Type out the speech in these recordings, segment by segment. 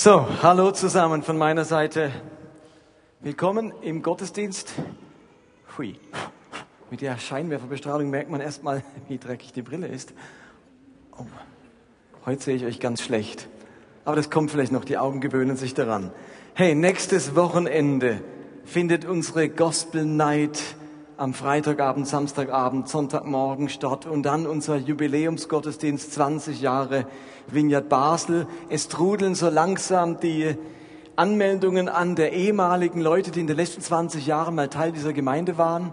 So, hallo zusammen von meiner Seite. Willkommen im Gottesdienst. Hui. Mit der Scheinwerferbestrahlung merkt man erstmal, wie dreckig die Brille ist. Oh, heute sehe ich euch ganz schlecht. Aber das kommt vielleicht noch, die Augen gewöhnen sich daran. Hey, nächstes Wochenende findet unsere Gospel Night am Freitagabend, Samstagabend, Sonntagmorgen statt und dann unser Jubiläumsgottesdienst 20 Jahre Vineyard Basel. Es trudeln so langsam die Anmeldungen an der ehemaligen Leute, die in den letzten 20 Jahren mal Teil dieser Gemeinde waren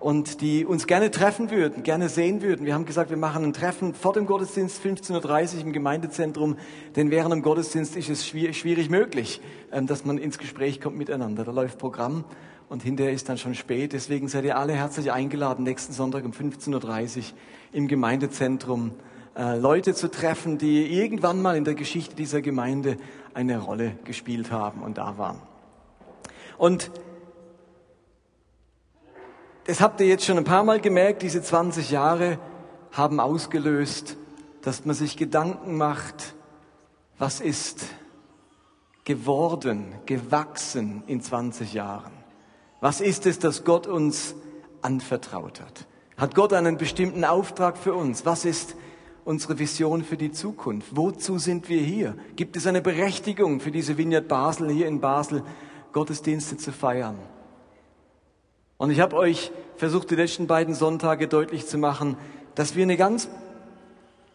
und die uns gerne treffen würden, gerne sehen würden. Wir haben gesagt, wir machen ein Treffen vor dem Gottesdienst 15.30 Uhr im Gemeindezentrum, denn während dem Gottesdienst ist es schwierig möglich, ähm, dass man ins Gespräch kommt miteinander. Da läuft Programm und hinterher ist dann schon spät. Deswegen seid ihr alle herzlich eingeladen, nächsten Sonntag um 15.30 Uhr im Gemeindezentrum äh, Leute zu treffen, die irgendwann mal in der Geschichte dieser Gemeinde eine Rolle gespielt haben und da waren. Und das habt ihr jetzt schon ein paar Mal gemerkt, diese 20 Jahre haben ausgelöst, dass man sich Gedanken macht, was ist geworden, gewachsen in 20 Jahren. Was ist es, das Gott uns anvertraut hat? Hat Gott einen bestimmten Auftrag für uns? Was ist unsere Vision für die Zukunft? Wozu sind wir hier? Gibt es eine Berechtigung für diese Vineyard Basel hier in Basel, Gottesdienste zu feiern? Und ich habe euch versucht, die letzten beiden Sonntage deutlich zu machen, dass wir eine ganz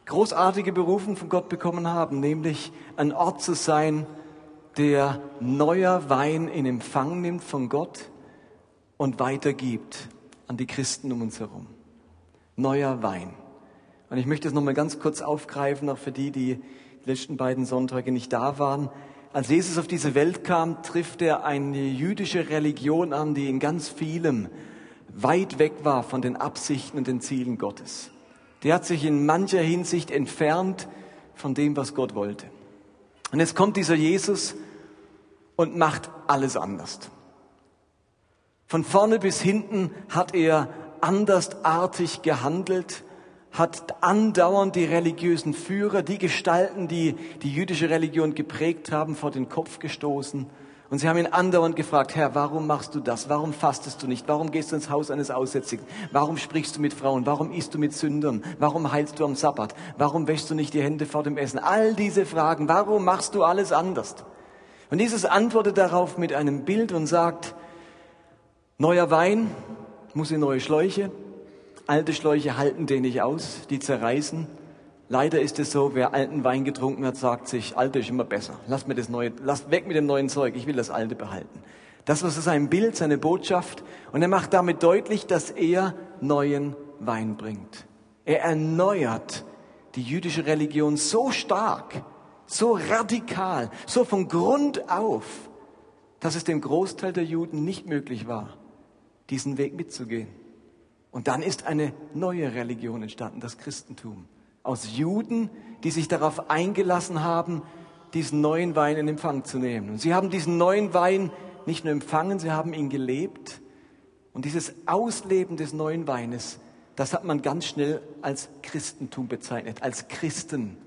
großartige Berufung von Gott bekommen haben, nämlich ein Ort zu sein, der neuer Wein in Empfang nimmt von Gott, und weitergibt an die Christen um uns herum. Neuer Wein. Und ich möchte es nochmal ganz kurz aufgreifen, auch für die, die die letzten beiden Sonntage nicht da waren. Als Jesus auf diese Welt kam, trifft er eine jüdische Religion an, die in ganz vielem weit weg war von den Absichten und den Zielen Gottes. Die hat sich in mancher Hinsicht entfernt von dem, was Gott wollte. Und jetzt kommt dieser Jesus und macht alles anders. Von vorne bis hinten hat er andersartig gehandelt, hat andauernd die religiösen Führer, die Gestalten, die die jüdische Religion geprägt haben, vor den Kopf gestoßen. Und sie haben ihn andauernd gefragt, Herr, warum machst du das? Warum fastest du nicht? Warum gehst du ins Haus eines Aussätzigen? Warum sprichst du mit Frauen? Warum isst du mit Sündern? Warum heilst du am Sabbat? Warum wäschst du nicht die Hände vor dem Essen? All diese Fragen, warum machst du alles anders? Und Jesus antwortet darauf mit einem Bild und sagt, Neuer Wein muss in neue Schläuche. Alte Schläuche halten den nicht aus, die zerreißen. Leider ist es so, wer alten Wein getrunken hat, sagt sich, alte ist immer besser. Lass mir das neue, lass weg mit dem neuen Zeug, ich will das alte behalten. Das war sein Bild, seine Botschaft. Und er macht damit deutlich, dass er neuen Wein bringt. Er erneuert die jüdische Religion so stark, so radikal, so von Grund auf, dass es dem Großteil der Juden nicht möglich war, diesen Weg mitzugehen. Und dann ist eine neue Religion entstanden, das Christentum. Aus Juden, die sich darauf eingelassen haben, diesen neuen Wein in Empfang zu nehmen. Und sie haben diesen neuen Wein nicht nur empfangen, sie haben ihn gelebt. Und dieses Ausleben des neuen Weines, das hat man ganz schnell als Christentum bezeichnet, als Christen.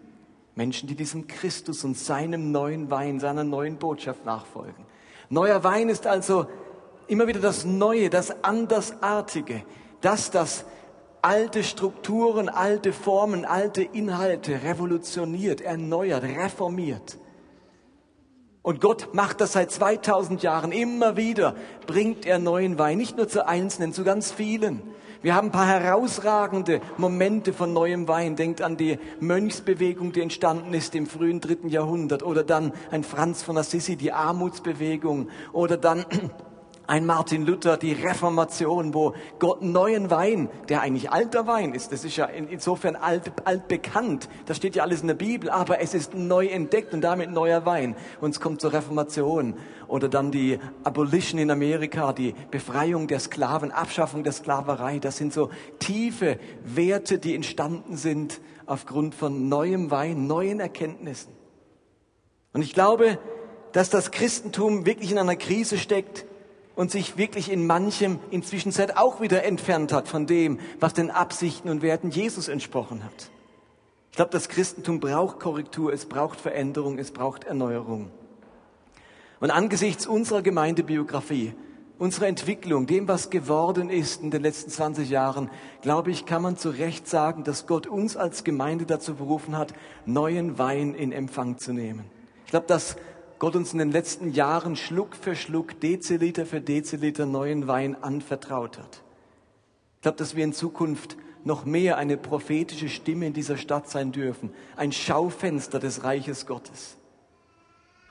Menschen, die diesem Christus und seinem neuen Wein, seiner neuen Botschaft nachfolgen. Neuer Wein ist also immer wieder das Neue, das Andersartige, das das alte Strukturen, alte Formen, alte Inhalte revolutioniert, erneuert, reformiert. Und Gott macht das seit 2000 Jahren immer wieder, bringt er neuen Wein, nicht nur zu Einzelnen, zu ganz vielen. Wir haben ein paar herausragende Momente von neuem Wein. Denkt an die Mönchsbewegung, die entstanden ist im frühen dritten Jahrhundert. Oder dann ein Franz von Assisi, die Armutsbewegung. Oder dann ein Martin Luther, die Reformation, wo Gott neuen Wein, der eigentlich alter Wein ist, das ist ja insofern alt, alt bekannt, das steht ja alles in der Bibel, aber es ist neu entdeckt und damit neuer Wein. Und es kommt zur Reformation. Oder dann die Abolition in Amerika, die Befreiung der Sklaven, Abschaffung der Sklaverei. Das sind so tiefe Werte, die entstanden sind aufgrund von neuem Wein, neuen Erkenntnissen. Und ich glaube, dass das Christentum wirklich in einer Krise steckt, und sich wirklich in manchem inzwischen auch wieder entfernt hat von dem, was den Absichten und Werten Jesus entsprochen hat. Ich glaube, das Christentum braucht Korrektur, es braucht Veränderung, es braucht Erneuerung. Und angesichts unserer Gemeindebiografie, unserer Entwicklung, dem, was geworden ist in den letzten 20 Jahren, glaube ich, kann man zu Recht sagen, dass Gott uns als Gemeinde dazu berufen hat, neuen Wein in Empfang zu nehmen. Ich glaube, dass Gott uns in den letzten Jahren Schluck für Schluck, Deziliter für Deziliter neuen Wein anvertraut hat. Ich glaube, dass wir in Zukunft noch mehr eine prophetische Stimme in dieser Stadt sein dürfen, ein Schaufenster des Reiches Gottes.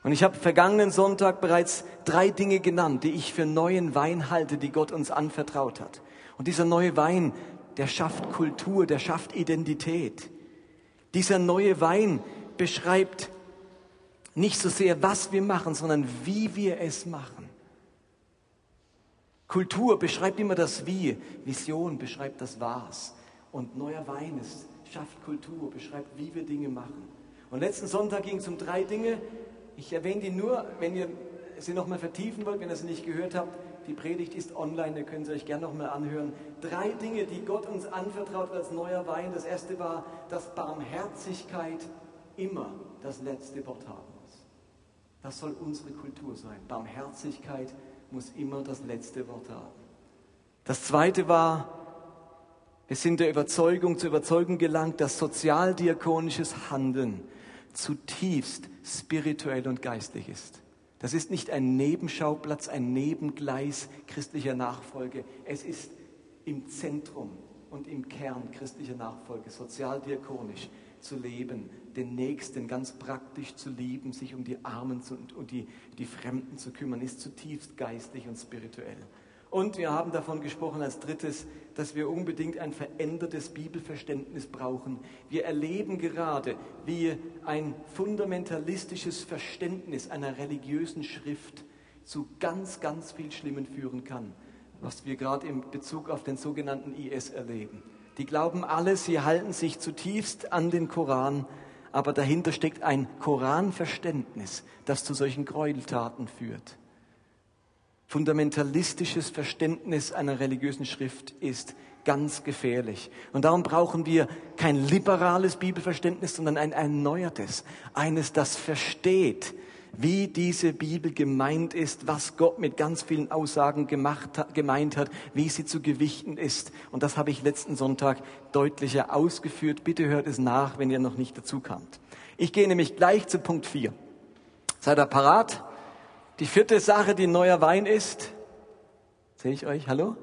Und ich habe vergangenen Sonntag bereits drei Dinge genannt, die ich für neuen Wein halte, die Gott uns anvertraut hat. Und dieser neue Wein, der schafft Kultur, der schafft Identität. Dieser neue Wein beschreibt nicht so sehr, was wir machen, sondern wie wir es machen. Kultur beschreibt immer das Wie, Vision beschreibt das Was. Und neuer Wein ist, schafft Kultur, beschreibt, wie wir Dinge machen. Und letzten Sonntag ging es um drei Dinge. Ich erwähne die nur, wenn ihr sie nochmal vertiefen wollt, wenn ihr sie nicht gehört habt. Die Predigt ist online, ihr könnt sie euch gerne nochmal anhören. Drei Dinge, die Gott uns anvertraut als neuer Wein. Das erste war, dass Barmherzigkeit immer das letzte Wort haben. Das soll unsere Kultur sein. Barmherzigkeit muss immer das letzte Wort haben. Das zweite war, wir sind der Überzeugung, zur Überzeugung gelangt, dass sozialdiakonisches Handeln zutiefst spirituell und geistlich ist. Das ist nicht ein Nebenschauplatz, ein Nebengleis christlicher Nachfolge. Es ist im Zentrum und im Kern christlicher Nachfolge, sozialdiakonisch zu leben, den Nächsten ganz praktisch zu lieben, sich um die Armen und um die, die Fremden zu kümmern, ist zutiefst geistlich und spirituell. Und wir haben davon gesprochen als drittes, dass wir unbedingt ein verändertes Bibelverständnis brauchen. Wir erleben gerade, wie ein fundamentalistisches Verständnis einer religiösen Schrift zu ganz, ganz viel Schlimmen führen kann, was wir gerade in Bezug auf den sogenannten IS erleben. Die glauben alle, sie halten sich zutiefst an den Koran, aber dahinter steckt ein Koranverständnis, das zu solchen Gräueltaten führt. Fundamentalistisches Verständnis einer religiösen Schrift ist ganz gefährlich. Und darum brauchen wir kein liberales Bibelverständnis, sondern ein erneuertes, eines, das versteht, wie diese Bibel gemeint ist, was Gott mit ganz vielen Aussagen gemacht gemeint hat, wie sie zu gewichten ist. Und das habe ich letzten Sonntag deutlicher ausgeführt. Bitte hört es nach, wenn ihr noch nicht dazu kamt. Ich gehe nämlich gleich zu Punkt 4. Seid ihr parat? Die vierte Sache, die neuer Wein ist. Sehe ich euch? Hallo?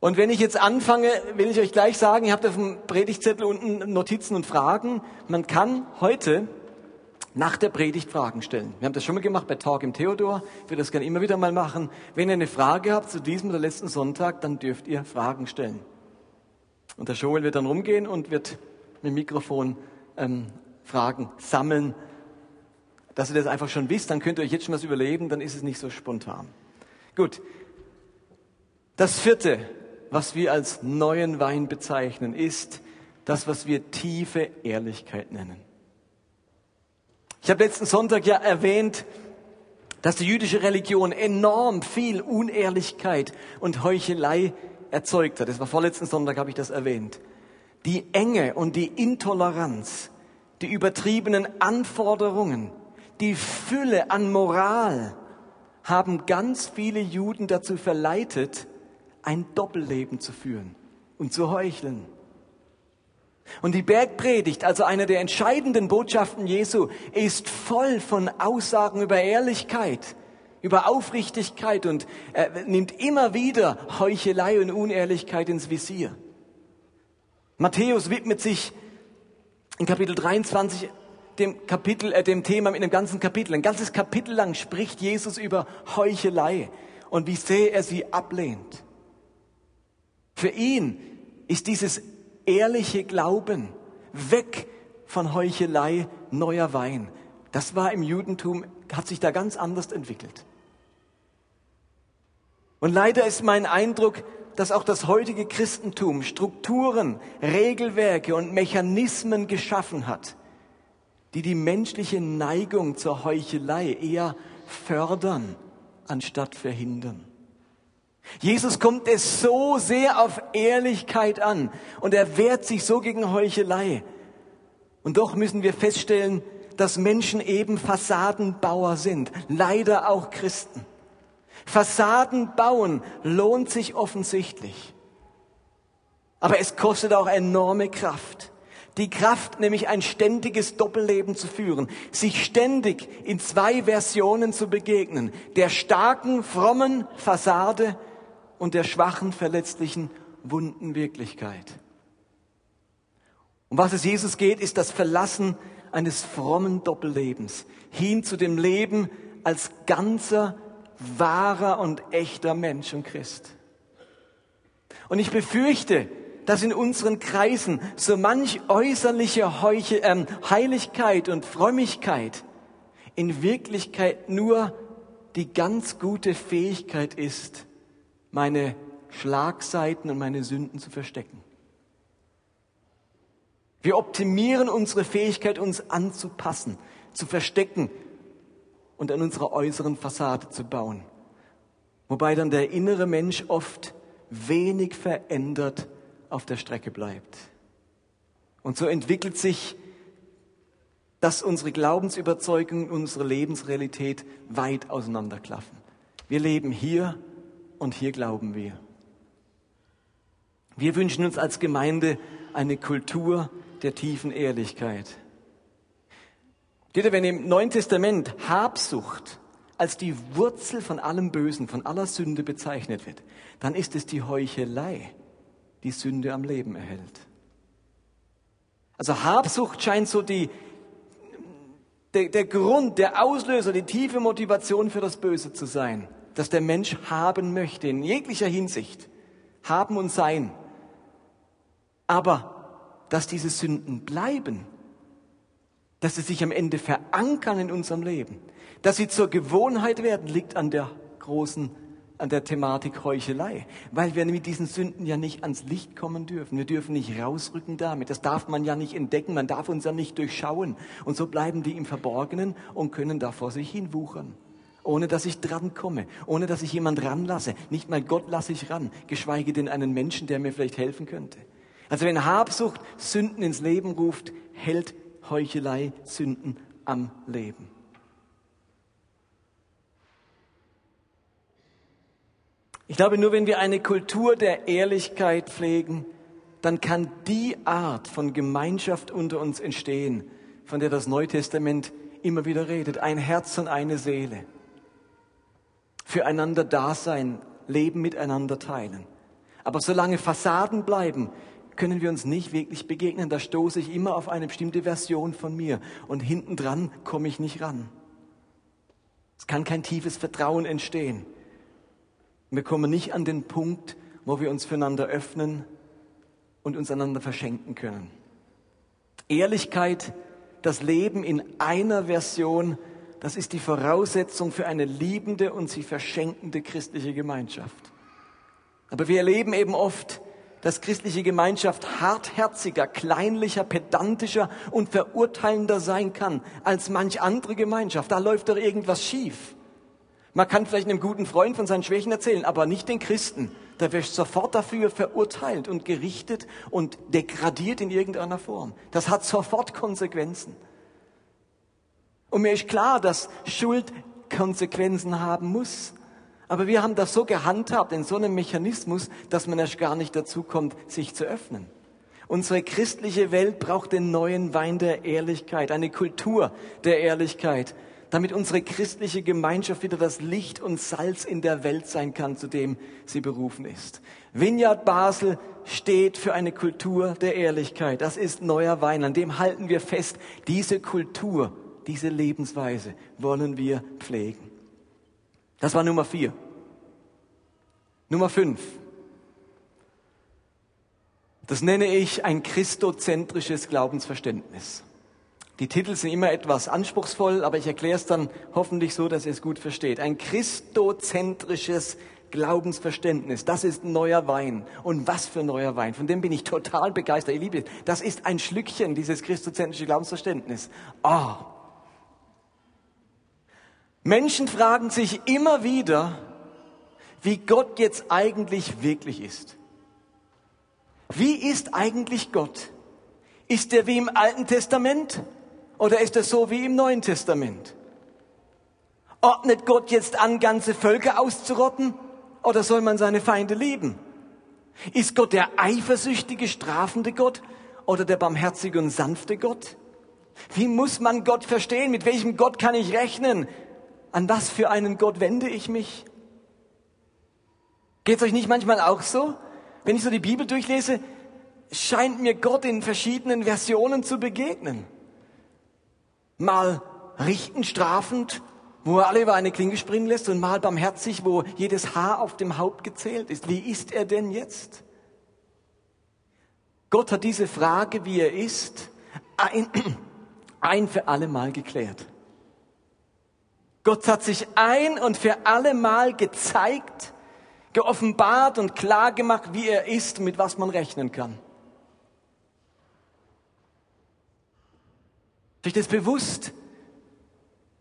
Und wenn ich jetzt anfange, will ich euch gleich sagen, ihr habt auf dem Predigtzettel unten Notizen und Fragen. Man kann heute nach der Predigt Fragen stellen. Wir haben das schon mal gemacht bei Talk im Theodor. Ich würde das gerne immer wieder mal machen. Wenn ihr eine Frage habt zu diesem oder letzten Sonntag, dann dürft ihr Fragen stellen. Und der Joel wird dann rumgehen und wird mit dem Mikrofon ähm, Fragen sammeln. Dass ihr das einfach schon wisst, dann könnt ihr euch jetzt schon was überlegen, dann ist es nicht so spontan. Gut. Das vierte, was wir als neuen Wein bezeichnen, ist das, was wir tiefe Ehrlichkeit nennen. Ich habe letzten Sonntag ja erwähnt, dass die jüdische Religion enorm viel Unehrlichkeit und Heuchelei erzeugt hat. Das war vorletzten Sonntag, habe ich das erwähnt. Die Enge und die Intoleranz, die übertriebenen Anforderungen, die Fülle an Moral haben ganz viele Juden dazu verleitet, ein Doppelleben zu führen und zu heucheln. Und die Bergpredigt, also eine der entscheidenden Botschaften Jesu, ist voll von Aussagen über Ehrlichkeit, über Aufrichtigkeit und er nimmt immer wieder Heuchelei und Unehrlichkeit ins Visier. Matthäus widmet sich in Kapitel 23 dem Kapitel, äh, dem Thema mit einem ganzen Kapitel. Ein ganzes Kapitel lang spricht Jesus über Heuchelei und wie sehr er sie ablehnt. Für ihn ist dieses ehrliche Glauben, weg von Heuchelei, neuer Wein. Das war im Judentum, hat sich da ganz anders entwickelt. Und leider ist mein Eindruck, dass auch das heutige Christentum Strukturen, Regelwerke und Mechanismen geschaffen hat, die die menschliche Neigung zur Heuchelei eher fördern, anstatt verhindern. Jesus kommt es so sehr auf Ehrlichkeit an und er wehrt sich so gegen Heuchelei. Und doch müssen wir feststellen, dass Menschen eben Fassadenbauer sind, leider auch Christen. Fassaden bauen lohnt sich offensichtlich. Aber es kostet auch enorme Kraft. Die Kraft, nämlich ein ständiges Doppelleben zu führen, sich ständig in zwei Versionen zu begegnen, der starken, frommen Fassade und der schwachen, verletzlichen, wunden Wirklichkeit. Um was es Jesus geht, ist das Verlassen eines frommen Doppellebens hin zu dem Leben als ganzer, wahrer und echter Mensch und Christ. Und ich befürchte, dass in unseren Kreisen so manch äußerliche Heuche, ähm, Heiligkeit und Frömmigkeit in Wirklichkeit nur die ganz gute Fähigkeit ist, meine Schlagseiten und meine Sünden zu verstecken. Wir optimieren unsere Fähigkeit, uns anzupassen, zu verstecken und an unserer äußeren Fassade zu bauen. Wobei dann der innere Mensch oft wenig verändert auf der Strecke bleibt. Und so entwickelt sich, dass unsere Glaubensüberzeugung, unsere Lebensrealität weit auseinanderklaffen. Wir leben hier und hier glauben wir. Wir wünschen uns als Gemeinde eine Kultur der tiefen Ehrlichkeit. Wenn im Neuen Testament Habsucht als die Wurzel von allem Bösen, von aller Sünde bezeichnet wird, dann ist es die Heuchelei, die Sünde am Leben erhält. Also Habsucht scheint so die, der, der Grund, der Auslöser, die tiefe Motivation für das Böse zu sein, dass der Mensch haben möchte, in jeglicher Hinsicht. Haben und sein. Aber dass diese Sünden bleiben, dass sie sich am Ende verankern in unserem Leben, dass sie zur Gewohnheit werden, liegt an der großen, an der Thematik Heuchelei, weil wir mit diesen Sünden ja nicht ans Licht kommen dürfen. Wir dürfen nicht rausrücken damit. Das darf man ja nicht entdecken. Man darf uns ja nicht durchschauen. Und so bleiben die im Verborgenen und können da vor sich hin wuchern. Ohne dass ich dran komme, ohne dass ich jemand ranlasse. Nicht mal Gott lasse ich ran, geschweige denn einen Menschen, der mir vielleicht helfen könnte. Also wenn Habsucht Sünden ins Leben ruft, hält Heuchelei Sünden am Leben. Ich glaube, nur wenn wir eine Kultur der Ehrlichkeit pflegen, dann kann die Art von Gemeinschaft unter uns entstehen, von der das Neue Testament immer wieder redet. Ein Herz und eine Seele. Füreinander da sein, Leben miteinander teilen. Aber solange Fassaden bleiben, können wir uns nicht wirklich begegnen. Da stoße ich immer auf eine bestimmte Version von mir und hinten dran komme ich nicht ran. Es kann kein tiefes Vertrauen entstehen. Wir kommen nicht an den Punkt, wo wir uns füreinander öffnen und uns einander verschenken können. Ehrlichkeit, das Leben in einer Version, das ist die Voraussetzung für eine liebende und sie verschenkende christliche Gemeinschaft. Aber wir erleben eben oft, dass christliche Gemeinschaft hartherziger, kleinlicher, pedantischer und verurteilender sein kann als manch andere Gemeinschaft. Da läuft doch irgendwas schief. Man kann vielleicht einem guten Freund von seinen Schwächen erzählen, aber nicht den Christen. Da wird sofort dafür verurteilt und gerichtet und degradiert in irgendeiner Form. Das hat sofort Konsequenzen. Und mir ist klar, dass Schuld Konsequenzen haben muss. Aber wir haben das so gehandhabt in so einem Mechanismus, dass man erst gar nicht dazu kommt, sich zu öffnen. Unsere christliche Welt braucht den neuen Wein der Ehrlichkeit, eine Kultur der Ehrlichkeit, damit unsere christliche Gemeinschaft wieder das Licht und Salz in der Welt sein kann, zu dem sie berufen ist. Vineyard Basel steht für eine Kultur der Ehrlichkeit. Das ist neuer Wein, an dem halten wir fest. Diese Kultur, diese Lebensweise wollen wir pflegen. Das war Nummer vier. Nummer fünf. Das nenne ich ein christozentrisches Glaubensverständnis. Die Titel sind immer etwas anspruchsvoll, aber ich erkläre es dann hoffentlich so, dass ihr es gut versteht. Ein christozentrisches Glaubensverständnis, das ist neuer Wein. Und was für neuer Wein? Von dem bin ich total begeistert. Ihr Liebe, das ist ein Schlückchen, dieses christozentrische Glaubensverständnis. Oh, Menschen fragen sich immer wieder, wie Gott jetzt eigentlich wirklich ist. Wie ist eigentlich Gott? Ist er wie im Alten Testament oder ist er so wie im Neuen Testament? Ordnet Gott jetzt an, ganze Völker auszurotten oder soll man seine Feinde lieben? Ist Gott der eifersüchtige, strafende Gott oder der barmherzige und sanfte Gott? Wie muss man Gott verstehen? Mit welchem Gott kann ich rechnen? An was für einen Gott wende ich mich? Geht es euch nicht manchmal auch so? Wenn ich so die Bibel durchlese, scheint mir Gott in verschiedenen Versionen zu begegnen. Mal richten, strafend, wo er alle über eine Klinge springen lässt und mal barmherzig, wo jedes Haar auf dem Haupt gezählt ist. Wie ist er denn jetzt? Gott hat diese Frage, wie er ist, ein, ein für alle Mal geklärt. Gott hat sich ein und für alle Mal gezeigt, geoffenbart und klar gemacht, wie er ist und mit was man rechnen kann. Euch das bewusst,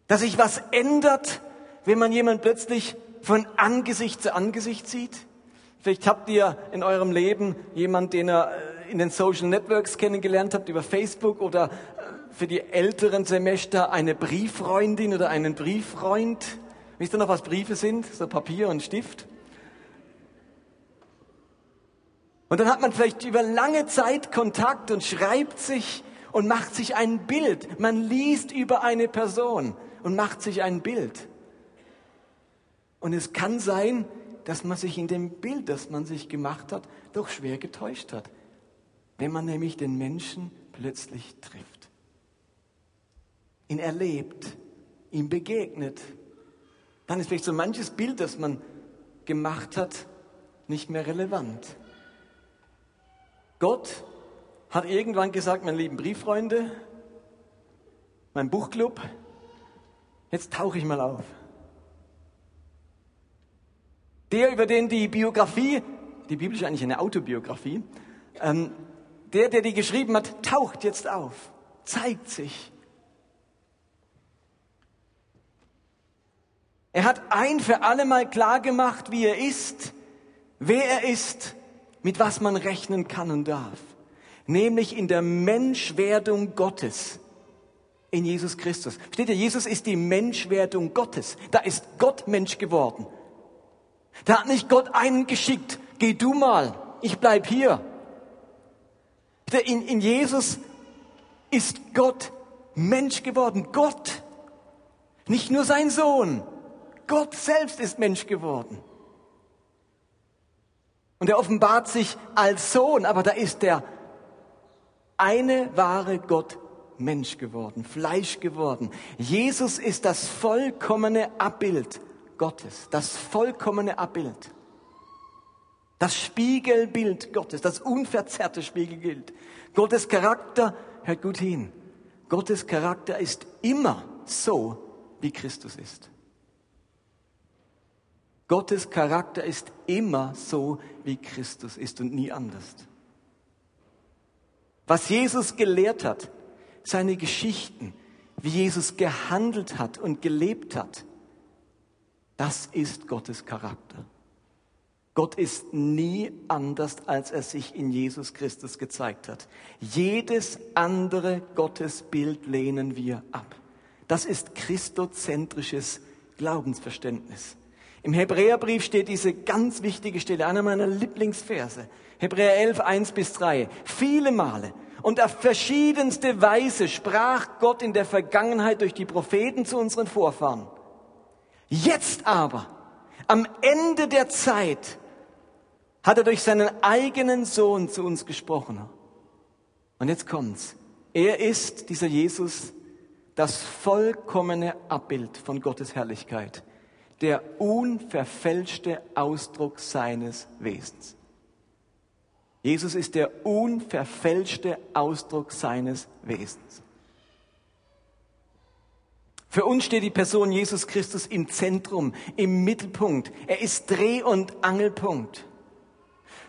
dass sich was ändert, wenn man jemand plötzlich von Angesicht zu Angesicht sieht? Vielleicht habt ihr in eurem Leben jemanden, den ihr äh, in den Social Networks kennengelernt habt, über Facebook oder äh, für die älteren Semester eine Brieffreundin oder einen Brieffreund. Wisst ihr noch, was Briefe sind? So Papier und Stift. Und dann hat man vielleicht über lange Zeit Kontakt und schreibt sich und macht sich ein Bild. Man liest über eine Person und macht sich ein Bild. Und es kann sein, dass man sich in dem Bild, das man sich gemacht hat, doch schwer getäuscht hat. Wenn man nämlich den Menschen plötzlich trifft, ihn erlebt, ihm begegnet, dann ist vielleicht so manches Bild, das man gemacht hat, nicht mehr relevant. Gott hat irgendwann gesagt, meine lieben Brieffreunde, mein Buchclub, jetzt tauche ich mal auf. Der, über den die Biografie, die Bibel ist eigentlich eine Autobiografie, ähm, der, der die geschrieben hat, taucht jetzt auf, zeigt sich. Er hat ein für alle Mal klar gemacht, wie er ist, wer er ist mit was man rechnen kann und darf, nämlich in der Menschwerdung Gottes in Jesus Christus. Versteht ihr, Jesus ist die Menschwerdung Gottes. Da ist Gott Mensch geworden. Da hat nicht Gott einen geschickt, geh du mal, ich bleib hier. In, in Jesus ist Gott Mensch geworden. Gott, nicht nur sein Sohn. Gott selbst ist Mensch geworden. Und er offenbart sich als Sohn, aber da ist der eine wahre Gott Mensch geworden, Fleisch geworden. Jesus ist das vollkommene Abbild Gottes, das vollkommene Abbild. Das Spiegelbild Gottes, das unverzerrte Spiegelbild. Gottes Charakter, hört gut hin, Gottes Charakter ist immer so, wie Christus ist. Gottes Charakter ist immer so, wie Christus ist und nie anders. Was Jesus gelehrt hat, seine Geschichten, wie Jesus gehandelt hat und gelebt hat, das ist Gottes Charakter. Gott ist nie anders, als er sich in Jesus Christus gezeigt hat. Jedes andere Gottesbild lehnen wir ab. Das ist christozentrisches Glaubensverständnis. Im Hebräerbrief steht diese ganz wichtige Stelle, einer meiner Lieblingsverse. Hebräer 11, 1 bis 3. Viele Male und auf verschiedenste Weise sprach Gott in der Vergangenheit durch die Propheten zu unseren Vorfahren. Jetzt aber, am Ende der Zeit, hat er durch seinen eigenen Sohn zu uns gesprochen. Und jetzt kommt's. Er ist, dieser Jesus, das vollkommene Abbild von Gottes Herrlichkeit der unverfälschte Ausdruck seines Wesens. Jesus ist der unverfälschte Ausdruck seines Wesens. Für uns steht die Person Jesus Christus im Zentrum, im Mittelpunkt. Er ist Dreh- und Angelpunkt.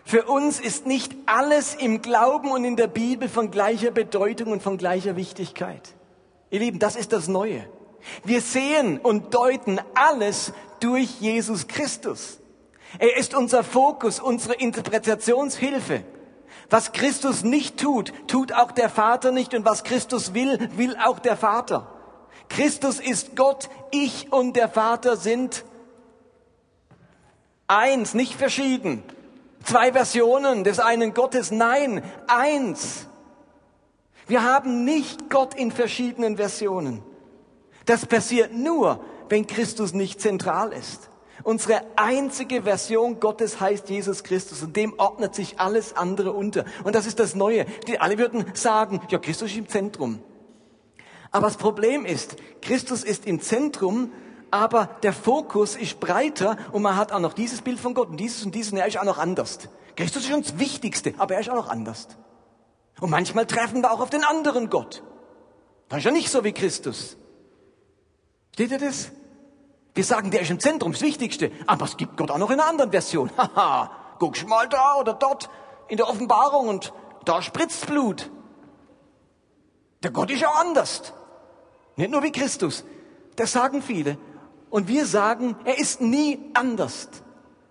Für uns ist nicht alles im Glauben und in der Bibel von gleicher Bedeutung und von gleicher Wichtigkeit. Ihr Lieben, das ist das Neue. Wir sehen und deuten alles durch Jesus Christus. Er ist unser Fokus, unsere Interpretationshilfe. Was Christus nicht tut, tut auch der Vater nicht. Und was Christus will, will auch der Vater. Christus ist Gott, ich und der Vater sind eins, nicht verschieden. Zwei Versionen des einen Gottes, nein, eins. Wir haben nicht Gott in verschiedenen Versionen. Das passiert nur, wenn Christus nicht zentral ist. Unsere einzige Version Gottes heißt Jesus Christus und dem ordnet sich alles andere unter. Und das ist das Neue. Die alle würden sagen, ja, Christus ist im Zentrum. Aber das Problem ist, Christus ist im Zentrum, aber der Fokus ist breiter und man hat auch noch dieses Bild von Gott und dieses und dieses und er ist auch noch anders. Christus ist uns Wichtigste, aber er ist auch noch anders. Und manchmal treffen wir auch auf den anderen Gott. Das ist ja nicht so wie Christus. Steht ihr das? Wir sagen, der ist im Zentrum, das Wichtigste. Aber es gibt Gott auch noch in einer anderen Version. Haha, guckst mal da oder dort in der Offenbarung und da spritzt Blut. Der Gott ist auch anders. Nicht nur wie Christus. Das sagen viele. Und wir sagen, er ist nie anders,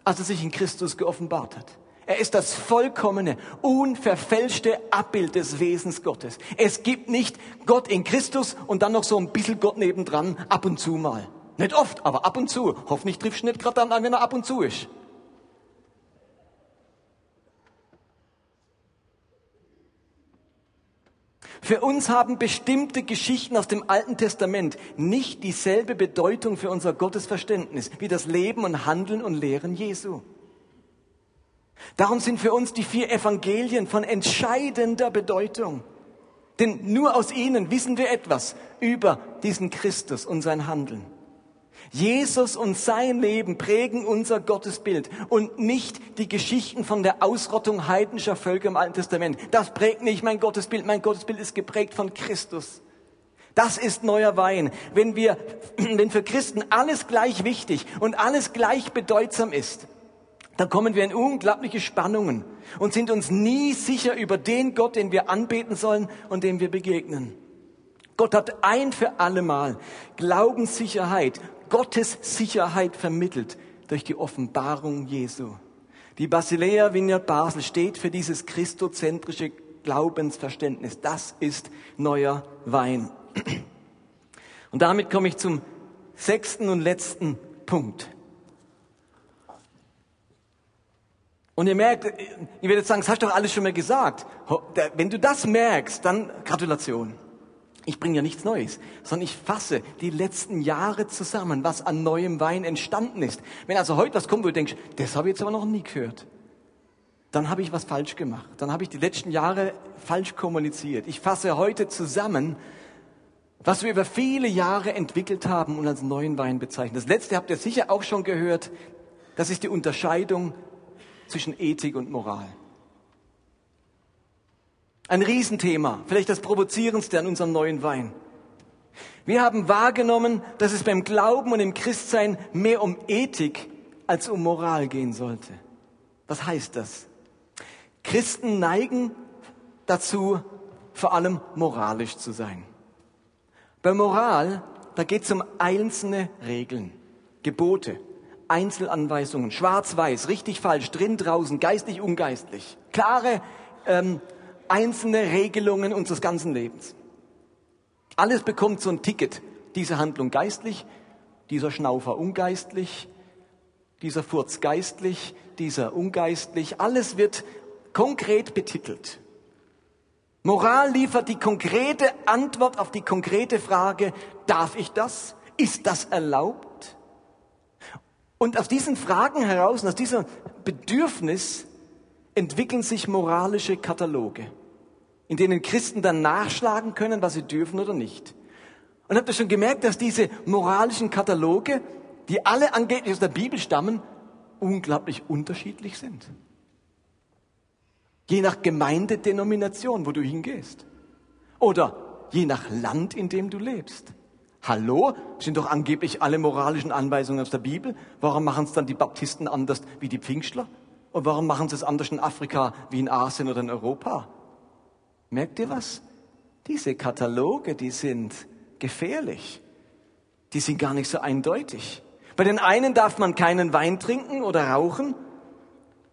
als er sich in Christus geoffenbart hat. Er ist das vollkommene, unverfälschte Abbild des Wesens Gottes. Es gibt nicht Gott in Christus und dann noch so ein bisschen Gott nebendran, ab und zu mal. Nicht oft, aber ab und zu. Hoffentlich triffst du nicht gerade dann an, wenn er ab und zu ist. Für uns haben bestimmte Geschichten aus dem Alten Testament nicht dieselbe Bedeutung für unser Gottesverständnis wie das Leben und Handeln und Lehren Jesu. Darum sind für uns die vier Evangelien von entscheidender Bedeutung. Denn nur aus ihnen wissen wir etwas über diesen Christus und sein Handeln. Jesus und sein Leben prägen unser Gottesbild und nicht die Geschichten von der Ausrottung heidnischer Völker im Alten Testament. Das prägt nicht mein Gottesbild. Mein Gottesbild ist geprägt von Christus. Das ist neuer Wein. Wenn wir, wenn für Christen alles gleich wichtig und alles gleich bedeutsam ist, dann kommen wir in unglaubliche Spannungen und sind uns nie sicher über den Gott, den wir anbeten sollen und dem wir begegnen. Gott hat ein für allemal Glaubenssicherheit, Gottes Sicherheit vermittelt durch die Offenbarung Jesu. Die Basilea Vineyard Basel steht für dieses christozentrische Glaubensverständnis. Das ist neuer Wein. Und damit komme ich zum sechsten und letzten Punkt. Und ihr merkt, ihr werdet sagen, das hast du doch alles schon mal gesagt. Wenn du das merkst, dann Gratulation. Ich bringe ja nichts Neues, sondern ich fasse die letzten Jahre zusammen, was an neuem Wein entstanden ist. Wenn also heute was kommt, wo du denkst, das habe ich jetzt aber noch nie gehört, dann habe ich was falsch gemacht. Dann habe ich die letzten Jahre falsch kommuniziert. Ich fasse heute zusammen, was wir über viele Jahre entwickelt haben und als neuen Wein bezeichnen. Das letzte habt ihr sicher auch schon gehört. Das ist die Unterscheidung zwischen Ethik und Moral. Ein Riesenthema, vielleicht das provozierendste an unserem neuen Wein. Wir haben wahrgenommen, dass es beim Glauben und im Christsein mehr um Ethik als um Moral gehen sollte. Was heißt das? Christen neigen dazu, vor allem moralisch zu sein. Bei Moral, da geht es um einzelne Regeln, Gebote, Einzelanweisungen, schwarz-weiß, richtig, falsch, drin, draußen, geistlich, ungeistlich. Klare ähm, einzelne Regelungen unseres ganzen Lebens. Alles bekommt so ein Ticket. Diese Handlung geistlich, dieser Schnaufer ungeistlich, dieser Furz geistlich, dieser ungeistlich. Alles wird konkret betitelt. Moral liefert die konkrete Antwort auf die konkrete Frage, darf ich das? Ist das erlaubt? Und aus diesen Fragen heraus, aus diesem Bedürfnis entwickeln sich moralische Kataloge, in denen Christen dann nachschlagen können, was sie dürfen oder nicht. Und habt ihr schon gemerkt, dass diese moralischen Kataloge, die alle angeblich aus der Bibel stammen, unglaublich unterschiedlich sind? Je nach Gemeindedenomination, wo du hingehst. Oder je nach Land, in dem du lebst. Hallo? Sind doch angeblich alle moralischen Anweisungen aus der Bibel. Warum machen es dann die Baptisten anders wie die Pfingstler? Und warum machen sie es anders in Afrika wie in Asien oder in Europa? Merkt ihr was? Diese Kataloge, die sind gefährlich. Die sind gar nicht so eindeutig. Bei den einen darf man keinen Wein trinken oder rauchen,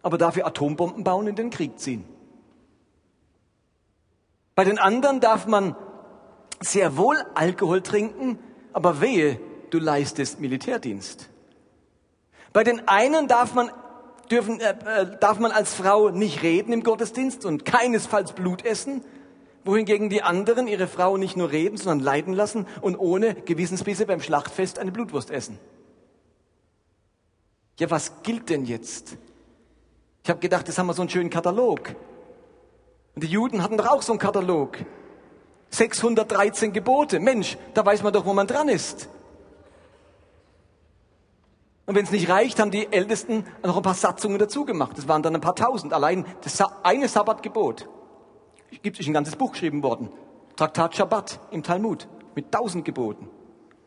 aber dafür Atombomben bauen und in den Krieg ziehen. Bei den anderen darf man sehr wohl Alkohol trinken, aber wehe, du leistest Militärdienst. Bei den einen darf man, dürfen, äh, äh, darf man als Frau nicht reden im Gottesdienst und keinesfalls Blut essen, wohingegen die anderen ihre Frau nicht nur reden, sondern leiden lassen und ohne Gewissensbisse beim Schlachtfest eine Blutwurst essen. Ja, was gilt denn jetzt? Ich habe gedacht, das haben wir so einen schönen Katalog. Und die Juden hatten doch auch so einen Katalog. 613 Gebote. Mensch, da weiß man doch, wo man dran ist. Und wenn es nicht reicht, haben die Ältesten noch ein paar Satzungen dazu gemacht. Das waren dann ein paar tausend. Allein das eine Sabbatgebot. Gibt es ein ganzes Buch geschrieben worden. Traktat Shabbat im Talmud. Mit tausend Geboten.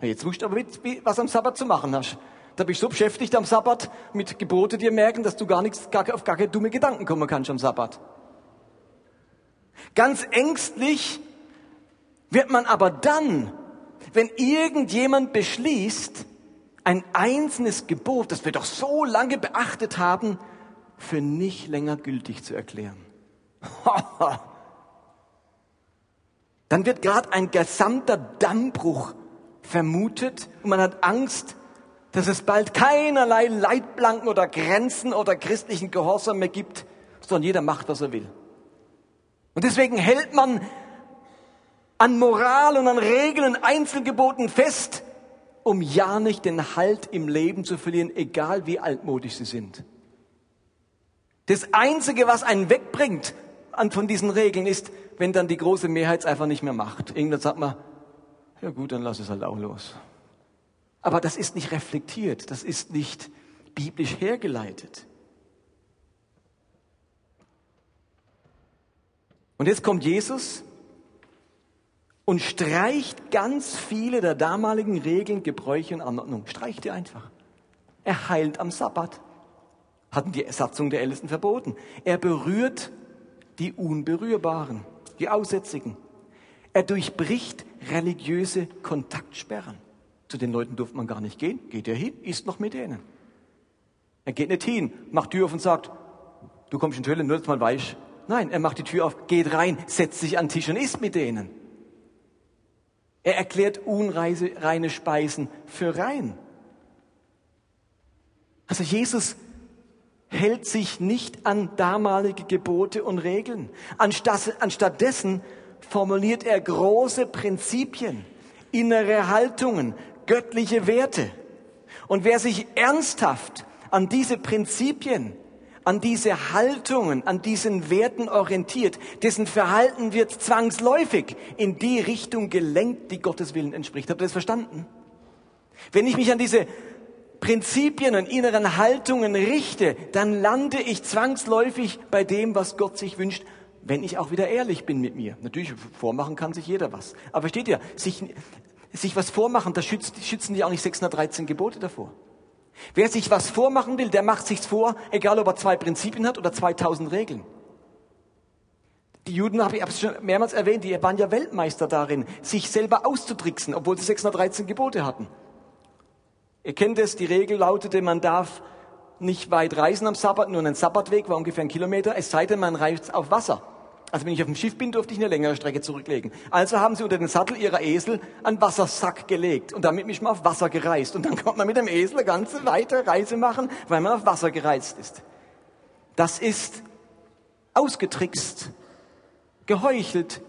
Ja, jetzt wusst du aber, was am Sabbat zu machen hast. Da bist du so beschäftigt am Sabbat mit Gebote dir merken, dass du gar nichts, gar, auf gar keine dumme Gedanken kommen kannst am Sabbat. Ganz ängstlich wird man aber dann, wenn irgendjemand beschließt, ein einzelnes Gebot, das wir doch so lange beachtet haben, für nicht länger gültig zu erklären. Dann wird gerade ein gesamter Dammbruch vermutet und man hat Angst, dass es bald keinerlei Leitplanken oder Grenzen oder christlichen Gehorsam mehr gibt, sondern jeder macht, was er will. Und deswegen hält man an Moral und an Regeln und Einzelgeboten fest, um ja nicht den Halt im Leben zu verlieren, egal wie altmodisch sie sind. Das Einzige, was einen wegbringt von diesen Regeln, ist, wenn dann die große Mehrheit es einfach nicht mehr macht. Irgendwann sagt man, ja gut, dann lass es halt auch los. Aber das ist nicht reflektiert, das ist nicht biblisch hergeleitet. Und jetzt kommt Jesus und streicht ganz viele der damaligen Regeln, Gebräuche und Anordnungen. Streicht die einfach. Er heilt am Sabbat. Hatten die Satzung der Ältesten verboten. Er berührt die Unberührbaren, die Aussätzigen. Er durchbricht religiöse Kontaktsperren. Zu den Leuten durfte man gar nicht gehen. Geht er hin, isst noch mit denen. Er geht nicht hin, macht Tür auf und sagt, du kommst in die Hölle, nur dass man weiß. Nein, er macht die Tür auf, geht rein, setzt sich an den Tisch und isst mit denen. Er erklärt unreine Speisen für rein. Also Jesus hält sich nicht an damalige Gebote und Regeln. Anstatt, anstattdessen formuliert er große Prinzipien, innere Haltungen, göttliche Werte. Und wer sich ernsthaft an diese Prinzipien an diese Haltungen, an diesen Werten orientiert, dessen Verhalten wird zwangsläufig in die Richtung gelenkt, die Gottes Willen entspricht. Habt ihr das verstanden? Wenn ich mich an diese Prinzipien und inneren Haltungen richte, dann lande ich zwangsläufig bei dem, was Gott sich wünscht, wenn ich auch wieder ehrlich bin mit mir. Natürlich, vormachen kann sich jeder was. Aber versteht ihr, sich, sich was vormachen, da schützt, schützen die auch nicht 613 Gebote davor. Wer sich was vormachen will, der macht sich's vor, egal ob er zwei Prinzipien hat oder 2000 Regeln. Die Juden, habe ich es schon mehrmals erwähnt, die waren ja Weltmeister darin, sich selber auszutricksen, obwohl sie 613 Gebote hatten. Ihr kennt es, die Regel lautete, man darf nicht weit reisen am Sabbat, nur einen Sabbatweg war ungefähr ein Kilometer, es sei denn, man reist auf Wasser. Also wenn ich auf dem Schiff bin, durfte ich eine längere Strecke zurücklegen. Also haben sie unter den Sattel ihrer Esel einen Wassersack gelegt und damit mich mal auf Wasser gereist. Und dann kommt man mit dem Esel eine ganze weite Reise machen, weil man auf Wasser gereist ist. Das ist ausgetrickst, geheuchelt.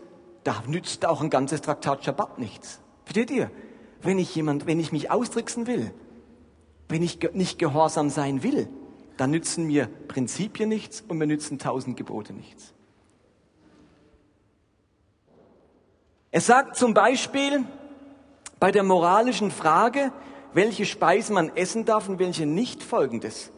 Da nützt auch ein ganzes Traktat Schabbat nichts. Versteht ihr? Wenn ich jemand, wenn ich mich austricksen will, wenn ich nicht gehorsam sein will, dann nützen mir Prinzipien nichts und mir nützen tausend Gebote nichts. Es sagt zum Beispiel bei der moralischen Frage, welche Speisen man essen darf und welche nicht folgendes.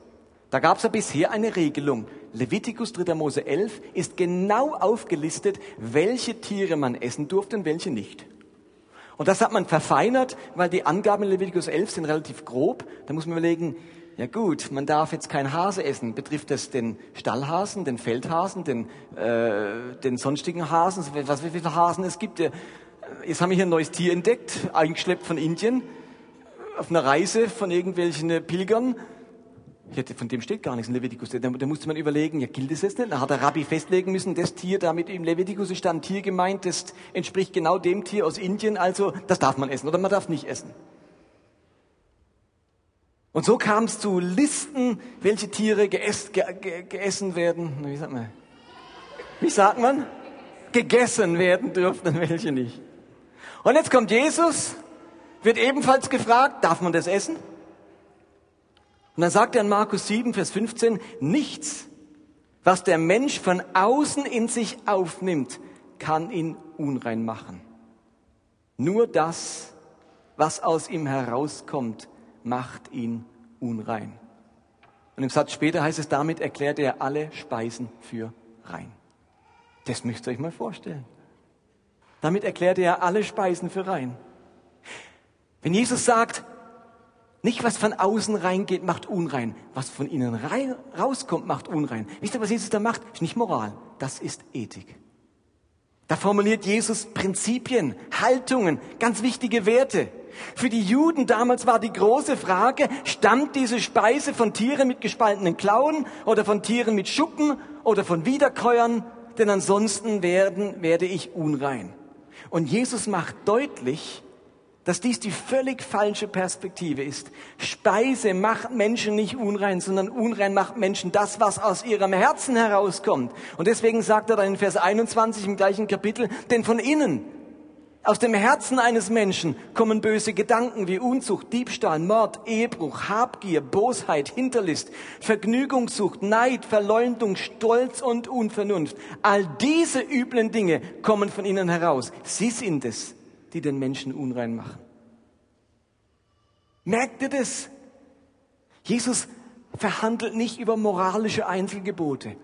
Da gab es ja bisher eine Regelung. Levitikus 3. Mose 11 ist genau aufgelistet, welche Tiere man essen durfte und welche nicht. Und das hat man verfeinert, weil die Angaben in Levitikus 11 sind relativ grob. Da muss man überlegen, ja gut, man darf jetzt kein Hase essen. Betrifft das den Stallhasen, den Feldhasen, den, äh, den sonstigen Hasen? Was, wie viele Hasen es gibt? Jetzt haben wir hier ein neues Tier entdeckt, eingeschleppt von Indien. auf einer Reise von irgendwelchen Pilgern. Von dem steht gar nichts in Levitikus. Da, da musste man überlegen, ja, gilt es jetzt nicht? Da hat der Rabbi festlegen müssen, das Tier, damit im Levitikus ein Tier gemeint, das entspricht genau dem Tier aus Indien, also das darf man essen oder man darf nicht essen. Und so kam es zu Listen, welche Tiere geess, ge, ge, geessen werden. Wie sagt man? Wie sagt man? Gegessen werden dürften und welche nicht. Und jetzt kommt Jesus, wird ebenfalls gefragt, darf man das essen? Und dann sagt er in Markus 7, Vers 15, nichts, was der Mensch von außen in sich aufnimmt, kann ihn unrein machen. Nur das, was aus ihm herauskommt, macht ihn unrein. Und im Satz später heißt es, damit erklärt er alle Speisen für rein. Das müsst ihr euch mal vorstellen. Damit erklärt er alle Speisen für rein. Wenn Jesus sagt, nicht was von außen reingeht, macht unrein, was von innen rein, rauskommt, macht unrein. Wisst ihr, was Jesus da macht? Ist nicht Moral, das ist Ethik. Da formuliert Jesus Prinzipien, Haltungen, ganz wichtige Werte. Für die Juden damals war die große Frage, stammt diese Speise von Tieren mit gespaltenen Klauen oder von Tieren mit Schuppen oder von Wiederkäuern? Denn ansonsten werden, werde ich unrein. Und Jesus macht deutlich, dass dies die völlig falsche Perspektive ist. Speise macht Menschen nicht unrein, sondern unrein macht Menschen das, was aus ihrem Herzen herauskommt. Und deswegen sagt er dann in Vers 21 im gleichen Kapitel, denn von innen, aus dem Herzen eines Menschen kommen böse Gedanken wie Unzucht, Diebstahl, Mord, Ehebruch, Habgier, Bosheit, Hinterlist, Vergnügungssucht, Neid, Verleumdung, Stolz und Unvernunft. All diese üblen Dinge kommen von ihnen heraus. Sie sind es, die den Menschen unrein machen. Merkt ihr das? Jesus verhandelt nicht über moralische Einzelgebote.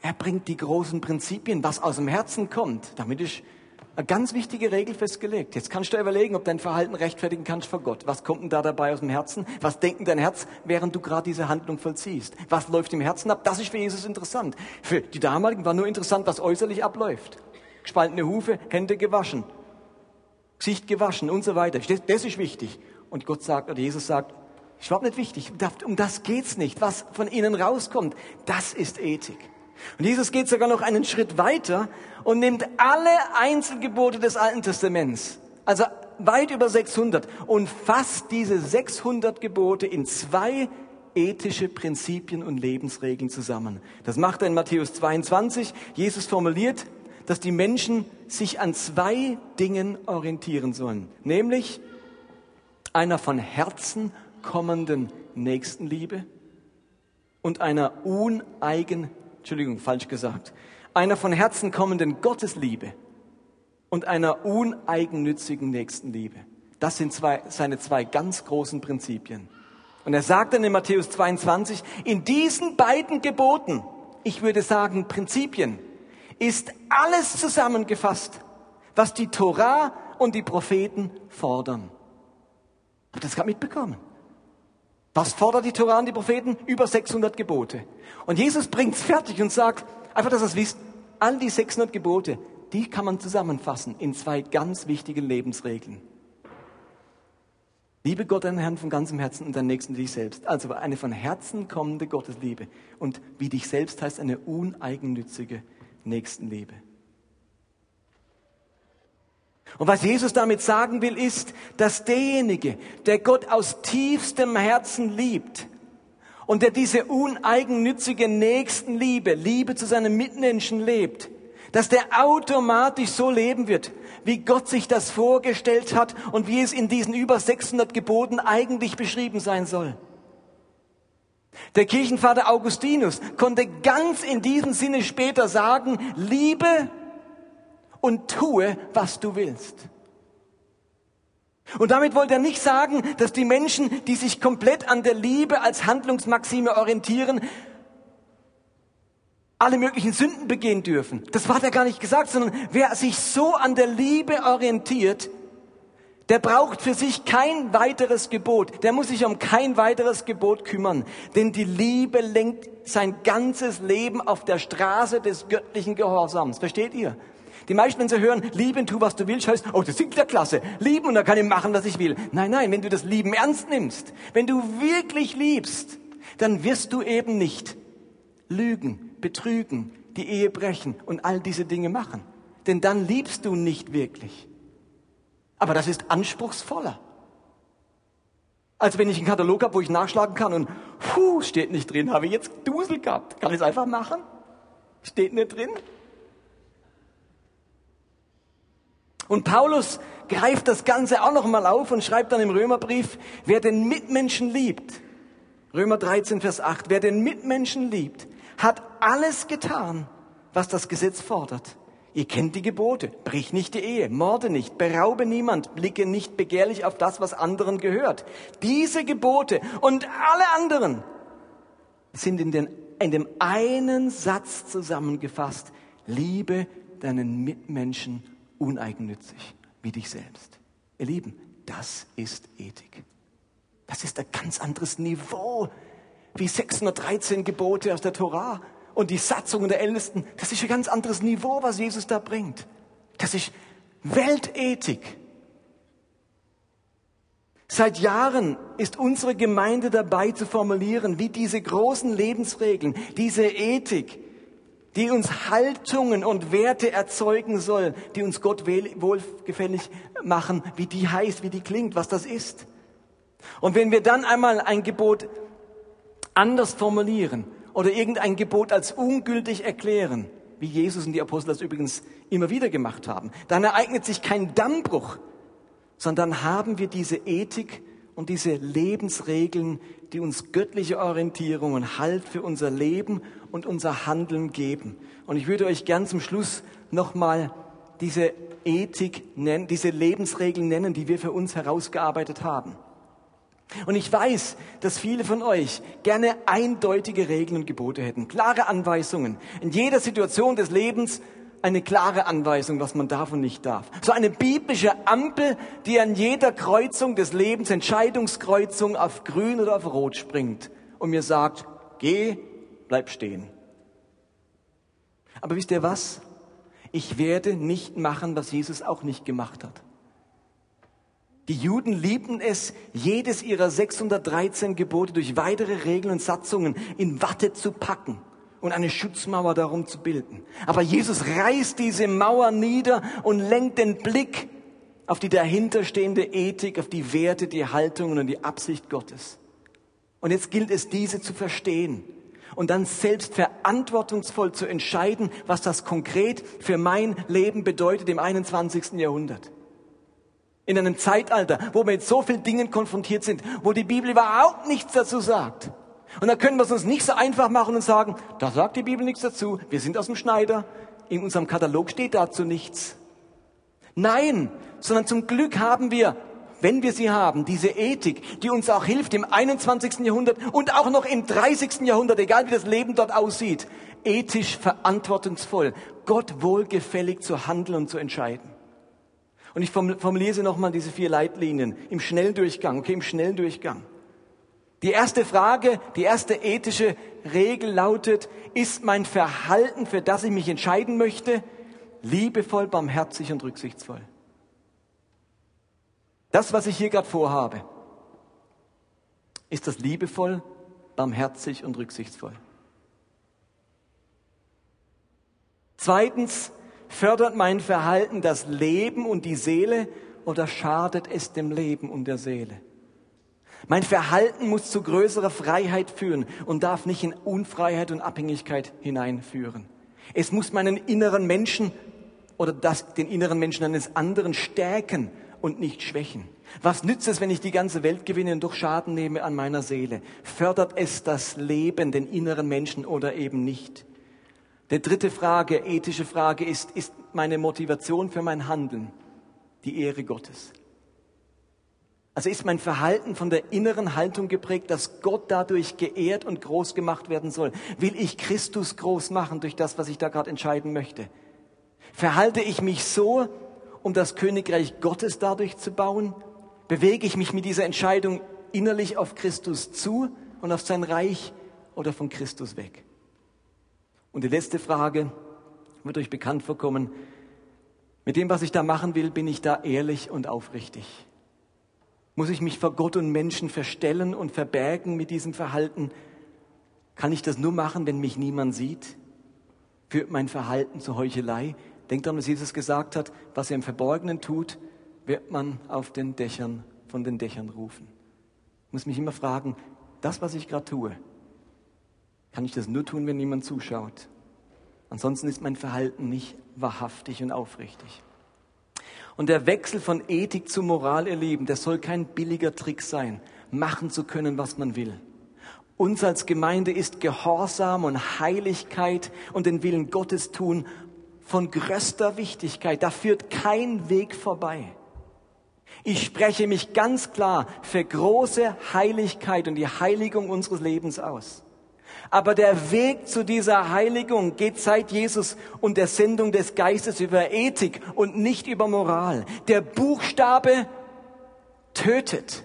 Er bringt die großen Prinzipien, was aus dem Herzen kommt. Damit ist eine ganz wichtige Regel festgelegt. Jetzt kannst du überlegen, ob dein Verhalten rechtfertigen kannst vor Gott. Was kommt denn da dabei aus dem Herzen? Was denkt denn dein Herz, während du gerade diese Handlung vollziehst? Was läuft im Herzen ab? Das ist für Jesus interessant. Für die damaligen war nur interessant, was äußerlich abläuft. Gespaltene Hufe, Hände gewaschen. Gesicht gewaschen und so weiter. Das, das ist wichtig. Und Gott sagt, oder Jesus sagt, ist überhaupt nicht wichtig. Um das geht's nicht. Was von ihnen rauskommt, das ist Ethik. Und Jesus geht sogar noch einen Schritt weiter und nimmt alle Einzelgebote des Alten Testaments, also weit über 600, und fasst diese 600 Gebote in zwei ethische Prinzipien und Lebensregeln zusammen. Das macht er in Matthäus 22. Jesus formuliert dass die Menschen sich an zwei Dingen orientieren sollen, nämlich einer von Herzen kommenden Nächstenliebe und einer uneigen, Entschuldigung, falsch gesagt, einer von Herzen kommenden Gottesliebe und einer uneigennützigen Nächstenliebe. Das sind zwei, seine zwei ganz großen Prinzipien. Und er sagt dann in Matthäus 22, in diesen beiden Geboten, ich würde sagen Prinzipien, ist alles zusammengefasst, was die Torah und die Propheten fordern. Habt ihr das gerade mitbekommen? Was fordert die Torah und die Propheten? Über 600 Gebote. Und Jesus bringt's fertig und sagt, einfach, dass ihr es wisst, all die 600 Gebote, die kann man zusammenfassen in zwei ganz wichtigen Lebensregeln. Liebe Gott, deinen Herrn von ganzem Herzen und deinen Nächsten dich selbst. Also eine von Herzen kommende Gottesliebe. Und wie dich selbst heißt eine uneigennützige Nächstenliebe. Und was Jesus damit sagen will, ist, dass derjenige, der Gott aus tiefstem Herzen liebt und der diese uneigennützige Nächstenliebe, Liebe zu seinem Mitmenschen lebt, dass der automatisch so leben wird, wie Gott sich das vorgestellt hat und wie es in diesen über 600 Geboten eigentlich beschrieben sein soll. Der Kirchenvater Augustinus konnte ganz in diesem Sinne später sagen, liebe und tue, was du willst. Und damit wollte er nicht sagen, dass die Menschen, die sich komplett an der Liebe als Handlungsmaxime orientieren, alle möglichen Sünden begehen dürfen. Das hat er gar nicht gesagt, sondern wer sich so an der Liebe orientiert, der braucht für sich kein weiteres Gebot. Der muss sich um kein weiteres Gebot kümmern. Denn die Liebe lenkt sein ganzes Leben auf der Straße des göttlichen Gehorsams. Versteht ihr? Die meisten, wenn sie hören, lieben, tu, was du willst, heißt, oh, das klingt ja klasse. Lieben und da kann ich machen, was ich will. Nein, nein, wenn du das Lieben ernst nimmst, wenn du wirklich liebst, dann wirst du eben nicht lügen, betrügen, die Ehe brechen und all diese Dinge machen. Denn dann liebst du nicht wirklich. Aber das ist anspruchsvoller. Als wenn ich einen Katalog habe, wo ich nachschlagen kann und, puh, steht nicht drin, habe ich jetzt Dusel gehabt. Kann ich es einfach machen? Steht nicht drin? Und Paulus greift das Ganze auch nochmal auf und schreibt dann im Römerbrief, wer den Mitmenschen liebt, Römer 13, Vers 8, wer den Mitmenschen liebt, hat alles getan, was das Gesetz fordert. Ihr kennt die Gebote. Brich nicht die Ehe, morde nicht, beraube niemand, blicke nicht begehrlich auf das, was anderen gehört. Diese Gebote und alle anderen sind in, den, in dem einen Satz zusammengefasst. Liebe deinen Mitmenschen uneigennützig wie dich selbst. Ihr Lieben, das ist Ethik. Das ist ein ganz anderes Niveau wie 613 Gebote aus der Torah und die Satzungen der Ältesten, das ist ein ganz anderes Niveau, was Jesus da bringt. Das ist Weltethik. Seit Jahren ist unsere Gemeinde dabei zu formulieren, wie diese großen Lebensregeln, diese Ethik, die uns Haltungen und Werte erzeugen soll, die uns Gott wohlgefällig machen, wie die heißt, wie die klingt, was das ist. Und wenn wir dann einmal ein Gebot anders formulieren oder irgendein Gebot als ungültig erklären, wie Jesus und die Apostel das übrigens immer wieder gemacht haben, dann ereignet sich kein Dammbruch, sondern haben wir diese Ethik und diese Lebensregeln, die uns göttliche Orientierung und Halt für unser Leben und unser Handeln geben. Und ich würde euch gern zum Schluss nochmal diese Ethik nennen, diese Lebensregeln nennen, die wir für uns herausgearbeitet haben. Und ich weiß, dass viele von euch gerne eindeutige Regeln und Gebote hätten, klare Anweisungen. In jeder Situation des Lebens eine klare Anweisung, was man darf und nicht darf. So eine biblische Ampel, die an jeder Kreuzung des Lebens, Entscheidungskreuzung auf grün oder auf rot springt und mir sagt, geh, bleib stehen. Aber wisst ihr was? Ich werde nicht machen, was Jesus auch nicht gemacht hat. Die Juden liebten es, jedes ihrer 613 Gebote durch weitere Regeln und Satzungen in Watte zu packen und eine Schutzmauer darum zu bilden. Aber Jesus reißt diese Mauer nieder und lenkt den Blick auf die dahinterstehende Ethik, auf die Werte, die Haltungen und die Absicht Gottes. Und jetzt gilt es, diese zu verstehen und dann selbst verantwortungsvoll zu entscheiden, was das konkret für mein Leben bedeutet im 21. Jahrhundert. In einem Zeitalter, wo wir mit so vielen Dingen konfrontiert sind, wo die Bibel überhaupt nichts dazu sagt. Und da können wir es uns nicht so einfach machen und sagen, da sagt die Bibel nichts dazu, wir sind aus dem Schneider, in unserem Katalog steht dazu nichts. Nein, sondern zum Glück haben wir, wenn wir sie haben, diese Ethik, die uns auch hilft im 21. Jahrhundert und auch noch im 30. Jahrhundert, egal wie das Leben dort aussieht, ethisch verantwortungsvoll, Gott wohlgefällig zu handeln und zu entscheiden. Und ich formuliere nochmal diese vier Leitlinien im Schnelldurchgang, okay, im Schnelldurchgang. Die erste Frage, die erste ethische Regel lautet, ist mein Verhalten, für das ich mich entscheiden möchte, liebevoll, barmherzig und rücksichtsvoll? Das, was ich hier gerade vorhabe, ist das liebevoll, barmherzig und rücksichtsvoll? Zweitens, Fördert mein Verhalten das Leben und die Seele oder schadet es dem Leben und der Seele? Mein Verhalten muss zu größerer Freiheit führen und darf nicht in Unfreiheit und Abhängigkeit hineinführen. Es muss meinen inneren Menschen oder das, den inneren Menschen eines anderen stärken und nicht schwächen. Was nützt es, wenn ich die ganze Welt gewinne und doch Schaden nehme an meiner Seele? Fördert es das Leben, den inneren Menschen oder eben nicht? Die dritte Frage, ethische Frage ist, ist meine Motivation für mein Handeln die Ehre Gottes? Also ist mein Verhalten von der inneren Haltung geprägt, dass Gott dadurch geehrt und groß gemacht werden soll? Will ich Christus groß machen durch das, was ich da gerade entscheiden möchte? Verhalte ich mich so, um das Königreich Gottes dadurch zu bauen? Bewege ich mich mit dieser Entscheidung innerlich auf Christus zu und auf sein Reich oder von Christus weg? Und die letzte Frage wird euch bekannt vorkommen. Mit dem, was ich da machen will, bin ich da ehrlich und aufrichtig. Muss ich mich vor Gott und Menschen verstellen und verbergen mit diesem Verhalten? Kann ich das nur machen, wenn mich niemand sieht? Führt mein Verhalten zur Heuchelei? Denkt daran, was Jesus gesagt hat, was er im Verborgenen tut, wird man auf den Dächern, von den Dächern rufen. Ich muss mich immer fragen, das, was ich gerade tue, kann ich das nur tun, wenn niemand zuschaut? Ansonsten ist mein Verhalten nicht wahrhaftig und aufrichtig. Und der Wechsel von Ethik zu Moral, ihr Lieben, das soll kein billiger Trick sein, machen zu können, was man will. Uns als Gemeinde ist Gehorsam und Heiligkeit und den Willen Gottes tun von größter Wichtigkeit. Da führt kein Weg vorbei. Ich spreche mich ganz klar für große Heiligkeit und die Heiligung unseres Lebens aus. Aber der Weg zu dieser Heiligung geht seit Jesus und der Sendung des Geistes über Ethik und nicht über Moral. Der Buchstabe tötet,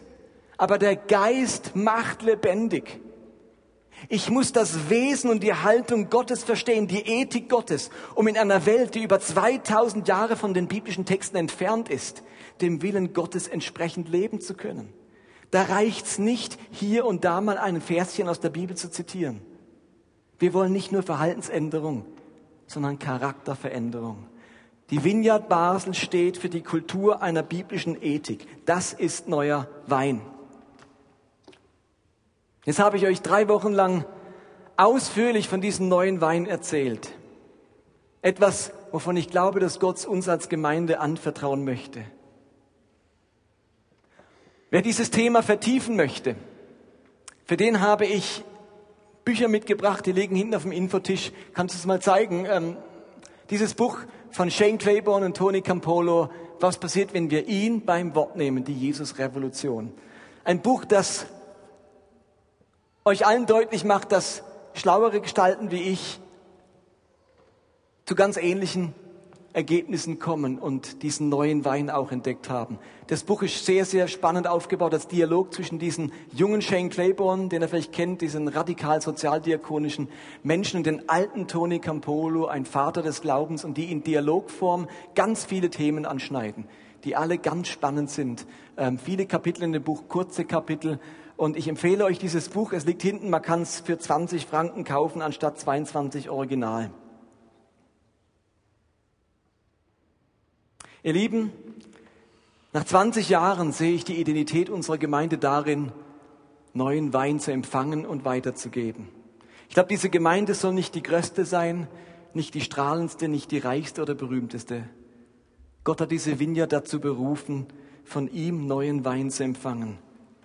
aber der Geist macht lebendig. Ich muss das Wesen und die Haltung Gottes verstehen, die Ethik Gottes, um in einer Welt, die über 2000 Jahre von den biblischen Texten entfernt ist, dem Willen Gottes entsprechend leben zu können. Da reicht's nicht, hier und da mal ein Verschen aus der Bibel zu zitieren. Wir wollen nicht nur Verhaltensänderung, sondern Charakterveränderung. Die Vineyard Basel steht für die Kultur einer biblischen Ethik. Das ist neuer Wein. Jetzt habe ich euch drei Wochen lang ausführlich von diesem neuen Wein erzählt. Etwas, wovon ich glaube, dass Gott uns als Gemeinde anvertrauen möchte. Wer dieses Thema vertiefen möchte, für den habe ich Bücher mitgebracht, die liegen hinten auf dem Infotisch. Kannst du es mal zeigen? Ähm, dieses Buch von Shane Claiborne und Tony Campolo, was passiert, wenn wir ihn beim Wort nehmen, die Jesus-Revolution. Ein Buch, das euch allen deutlich macht, dass schlauere Gestalten wie ich zu ganz ähnlichen Ergebnissen kommen und diesen neuen Wein auch entdeckt haben. Das Buch ist sehr, sehr spannend aufgebaut als Dialog zwischen diesen jungen Shane Claiborne, den er vielleicht kennt, diesen radikal sozialdiakonischen Menschen und den alten Tony Campolo, ein Vater des Glaubens und die in Dialogform ganz viele Themen anschneiden, die alle ganz spannend sind. Ähm, viele Kapitel in dem Buch, kurze Kapitel. Und ich empfehle euch dieses Buch. Es liegt hinten, man kann es für 20 Franken kaufen anstatt 22 Original. Ihr Lieben, nach 20 Jahren sehe ich die Identität unserer Gemeinde darin, neuen Wein zu empfangen und weiterzugeben. Ich glaube, diese Gemeinde soll nicht die größte sein, nicht die strahlendste, nicht die reichste oder berühmteste. Gott hat diese Vineyard dazu berufen, von ihm neuen Wein zu empfangen,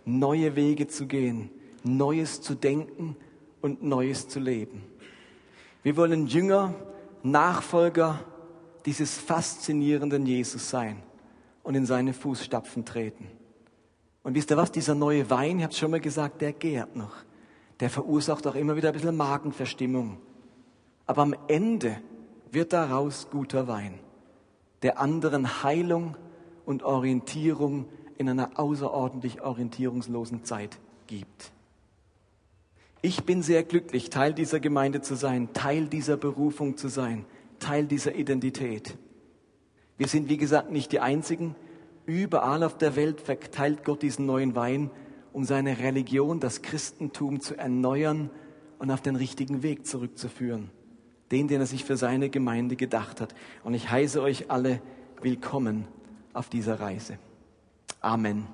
neue Wege zu gehen, Neues zu denken und Neues zu leben. Wir wollen Jünger, Nachfolger dieses faszinierenden Jesus sein und in seine Fußstapfen treten. Und wisst ihr was, dieser neue Wein, ich habe es schon mal gesagt, der gärt noch. Der verursacht auch immer wieder ein bisschen Magenverstimmung. Aber am Ende wird daraus guter Wein, der anderen Heilung und Orientierung in einer außerordentlich orientierungslosen Zeit gibt. Ich bin sehr glücklich, Teil dieser Gemeinde zu sein, Teil dieser Berufung zu sein. Teil dieser Identität. Wir sind, wie gesagt, nicht die Einzigen. Überall auf der Welt verteilt Gott diesen neuen Wein, um seine Religion, das Christentum zu erneuern und auf den richtigen Weg zurückzuführen. Den, den er sich für seine Gemeinde gedacht hat. Und ich heiße euch alle willkommen auf dieser Reise. Amen.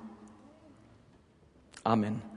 Amen.